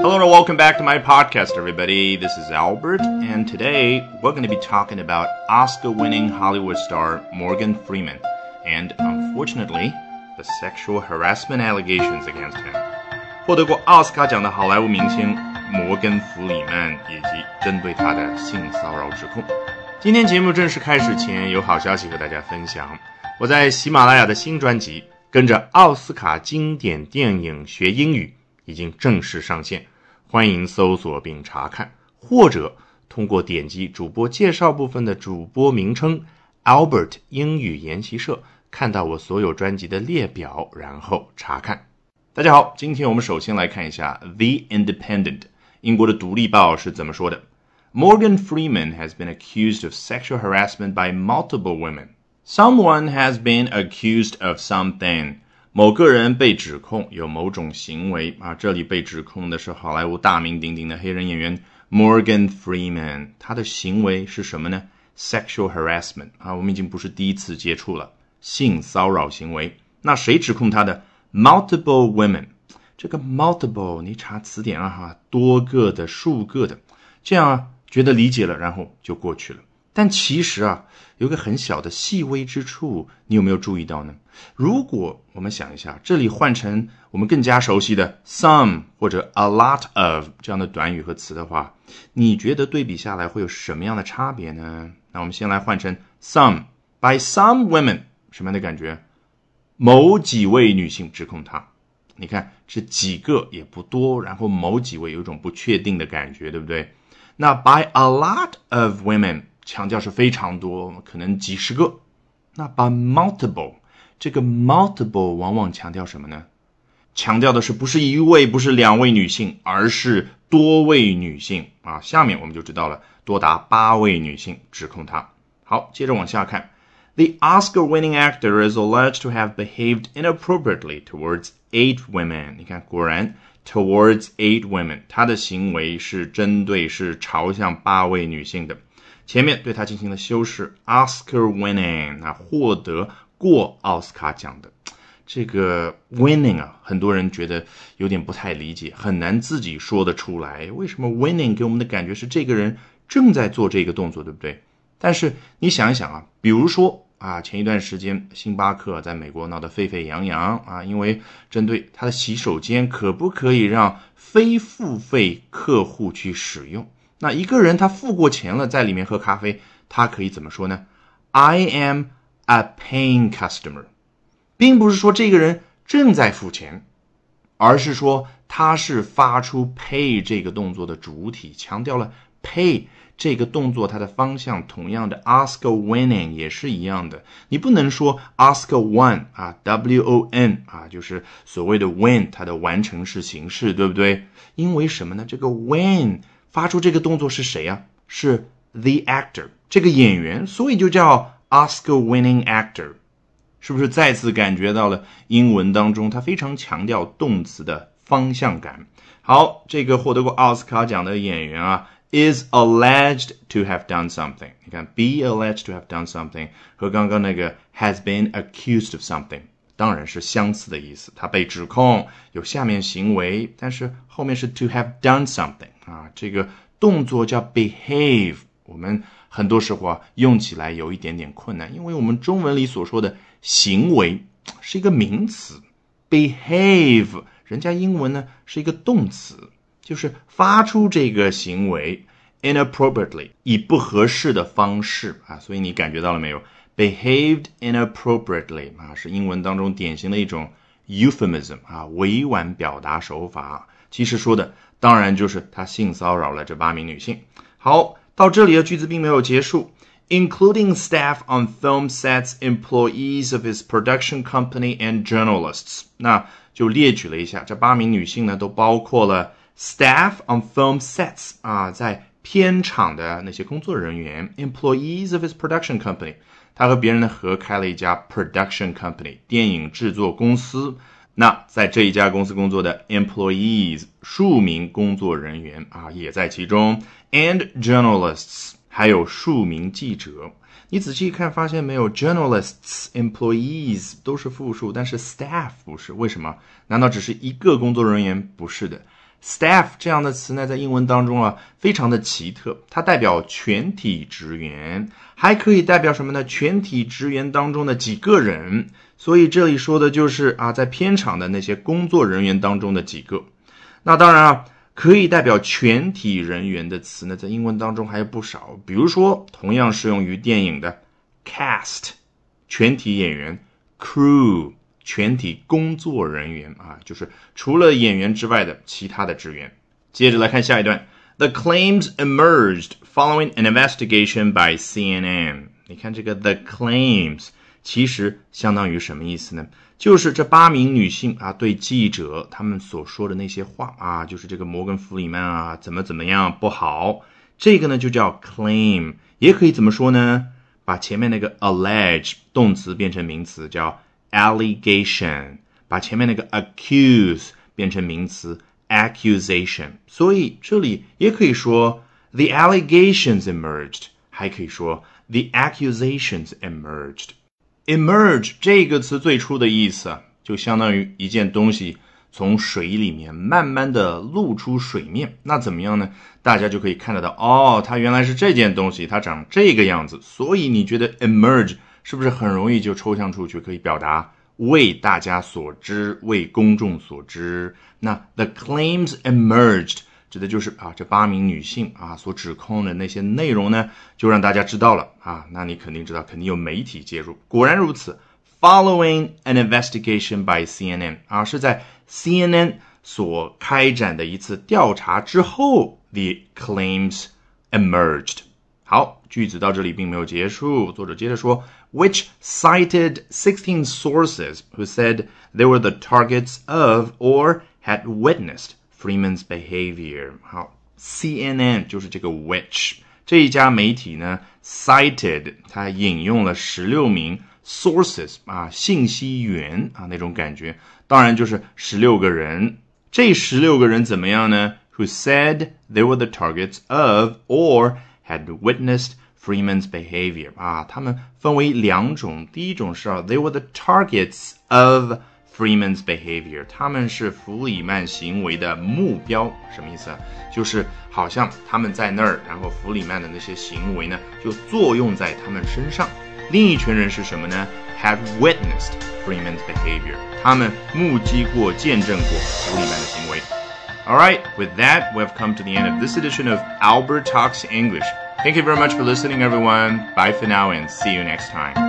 Hello and welcome back to my podcast, everybody. This is Albert, and today we're going to be talking about Oscar winning Hollywood star Morgan Freeman and, unfortunately, the sexual harassment allegations against him. 获得过奥斯卡奖的好莱坞明星摩根·弗里曼以及针对他的性骚扰指控。今天节目正式开始前，有好消息和大家分享。我在喜马拉雅的新专辑《跟着奥斯卡经典电影学英语》 已经正式上线，欢迎搜索并查看，或者通过点击主播介绍部分的主播名称 “Albert 英语研习社”，看到我所有专辑的列表，然后查看。大家好，今天我们首先来看一下《The Independent》。英国的独立报是怎么说的？Morgan Freeman has been accused of sexual harassment by multiple women. Someone has been accused of something. 某个人被指控有某种行为啊，这里被指控的是好莱坞大名鼎鼎的黑人演员 Morgan Freeman。他的行为是什么呢？Sexual harassment 啊，我们已经不是第一次接触了性骚扰行为。那谁指控他的？Multiple women。这个 multiple 你查词典啊哈，多个的、数个的，这样啊觉得理解了，然后就过去了。但其实啊，有个很小的细微之处，你有没有注意到呢？如果我们想一下，这里换成我们更加熟悉的 some 或者 a lot of 这样的短语和词的话，你觉得对比下来会有什么样的差别呢？那我们先来换成 some by some women，什么样的感觉？某几位女性指控他。你看，是几个也不多，然后某几位有一种不确定的感觉，对不对？那 by a lot of women 强调是非常多，可能几十个。那 by multiple 这个 multiple 往往强调什么呢？强调的是不是一位，不是两位女性，而是多位女性啊。下面我们就知道了，多达八位女性指控他。好，接着往下看。The Oscar-winning actor is alleged to have behaved inappropriately towards eight women。你看，果然 towards eight women，他的行为是针对、是朝向八位女性的。前面对他进行了修饰，Oscar-winning，那获得过奥斯卡奖的。这个 winning 啊，很多人觉得有点不太理解，很难自己说得出来。为什么 winning 给我们的感觉是这个人正在做这个动作，对不对？但是你想一想啊，比如说。啊，前一段时间，星巴克在美国闹得沸沸扬扬啊，因为针对它的洗手间可不可以让非付费客户去使用？那一个人他付过钱了，在里面喝咖啡，他可以怎么说呢？I am a paying customer，并不是说这个人正在付钱，而是说他是发出 pay 这个动作的主体，强调了 pay。这个动作它的方向同样的，ask a winning 也是一样的。你不能说 ask a one 啊，W O N 啊，就是所谓的 win 它的完成式形式，对不对？因为什么呢？这个 win 发出这个动作是谁呀？是 the actor 这个演员，所以就叫 Oscar winning actor，是不是再次感觉到了英文当中它非常强调动词的方向感？好，这个获得过奥斯卡奖的演员啊。is alleged to have done something。你看，be alleged to have done something 和刚刚那个 has been accused of something 当然是相似的意思。他被指控有下面行为，但是后面是 to have done something 啊，这个动作叫 behave。我们很多时候啊用起来有一点点困难，因为我们中文里所说的行为是一个名词，behave，人家英文呢是一个动词。就是发出这个行为 inappropriately，以不合适的方式啊，所以你感觉到了没有？behaved inappropriately 啊，是英文当中典型的一种 euphemism 啊，委婉表达手法。其实说的当然就是他性骚扰了这八名女性。好，到这里的句子并没有结束，including staff on film sets, employees of his production company and journalists。那就列举了一下，这八名女性呢，都包括了。Staff on film sets 啊，在片场的那些工作人员，employees of his production company，他和别人呢合开了一家 production company 电影制作公司。那在这一家公司工作的 employees 数名工作人员啊也在其中，and journalists 还有数名记者。你仔细一看，发现没有？journalists、employees 都是复数，但是 staff 不是，为什么？难道只是一个工作人员？不是的。Staff 这样的词呢，在英文当中啊，非常的奇特，它代表全体职员，还可以代表什么呢？全体职员当中的几个人。所以这里说的就是啊，在片场的那些工作人员当中的几个。那当然啊，可以代表全体人员的词呢，在英文当中还有不少。比如说，同样适用于电影的 cast，全体演员；crew，全体工作人员啊，就是除了演员之外的其他的职员。接着来看下一段：The claims emerged following an investigation by CNN。你看这个 the claims。其实相当于什么意思呢？就是这八名女性啊，对记者他们所说的那些话啊，就是这个摩根弗里曼啊，怎么怎么样不好，这个呢就叫 claim，也可以怎么说呢？把前面那个 allege 动词变成名词叫 allegation，把前面那个 accuse 变成名词 accusation，所以这里也可以说 the allegations emerged，还可以说 the accusations emerged。emerge 这个词最初的意思啊，就相当于一件东西从水里面慢慢的露出水面。那怎么样呢？大家就可以看得到，哦，它原来是这件东西，它长这个样子。所以你觉得 emerge 是不是很容易就抽象出去，可以表达为大家所知，为公众所知？那 the claims emerged。指的就是啊，这八名女性啊所指控的那些内容呢，就让大家知道了啊。那你肯定知道，肯定有媒体介入。果然如此，Following an investigation by CNN 啊，是在 CNN 所开展的一次调查之后，the claims emerged。好，句子到这里并没有结束，作者接着说 ，which cited sixteen sources who said they were the targets of or had witnessed。Freeman's behavior，好，CNN 就是这个 which 这一家媒体呢，cited 它引用了十六名 sources 啊，信息源啊那种感觉，当然就是十六个人。这十六个人怎么样呢？Who said they were the targets of or had witnessed Freeman's behavior 啊？他们分为两种，第一种是啊，they were the targets of Freeman's behavior，他们是弗里曼行为的目标，什么意思啊？就是好像他们在那儿，然后弗里曼的那些行为呢，就作用在他们身上。另一群人是什么呢？Have witnessed Freeman's behavior，他们目击过、见证过弗里曼的行为。All right, with that, we've come to the end of this edition of Albert Talks English. Thank you very much for listening, everyone. Bye for now, and see you next time.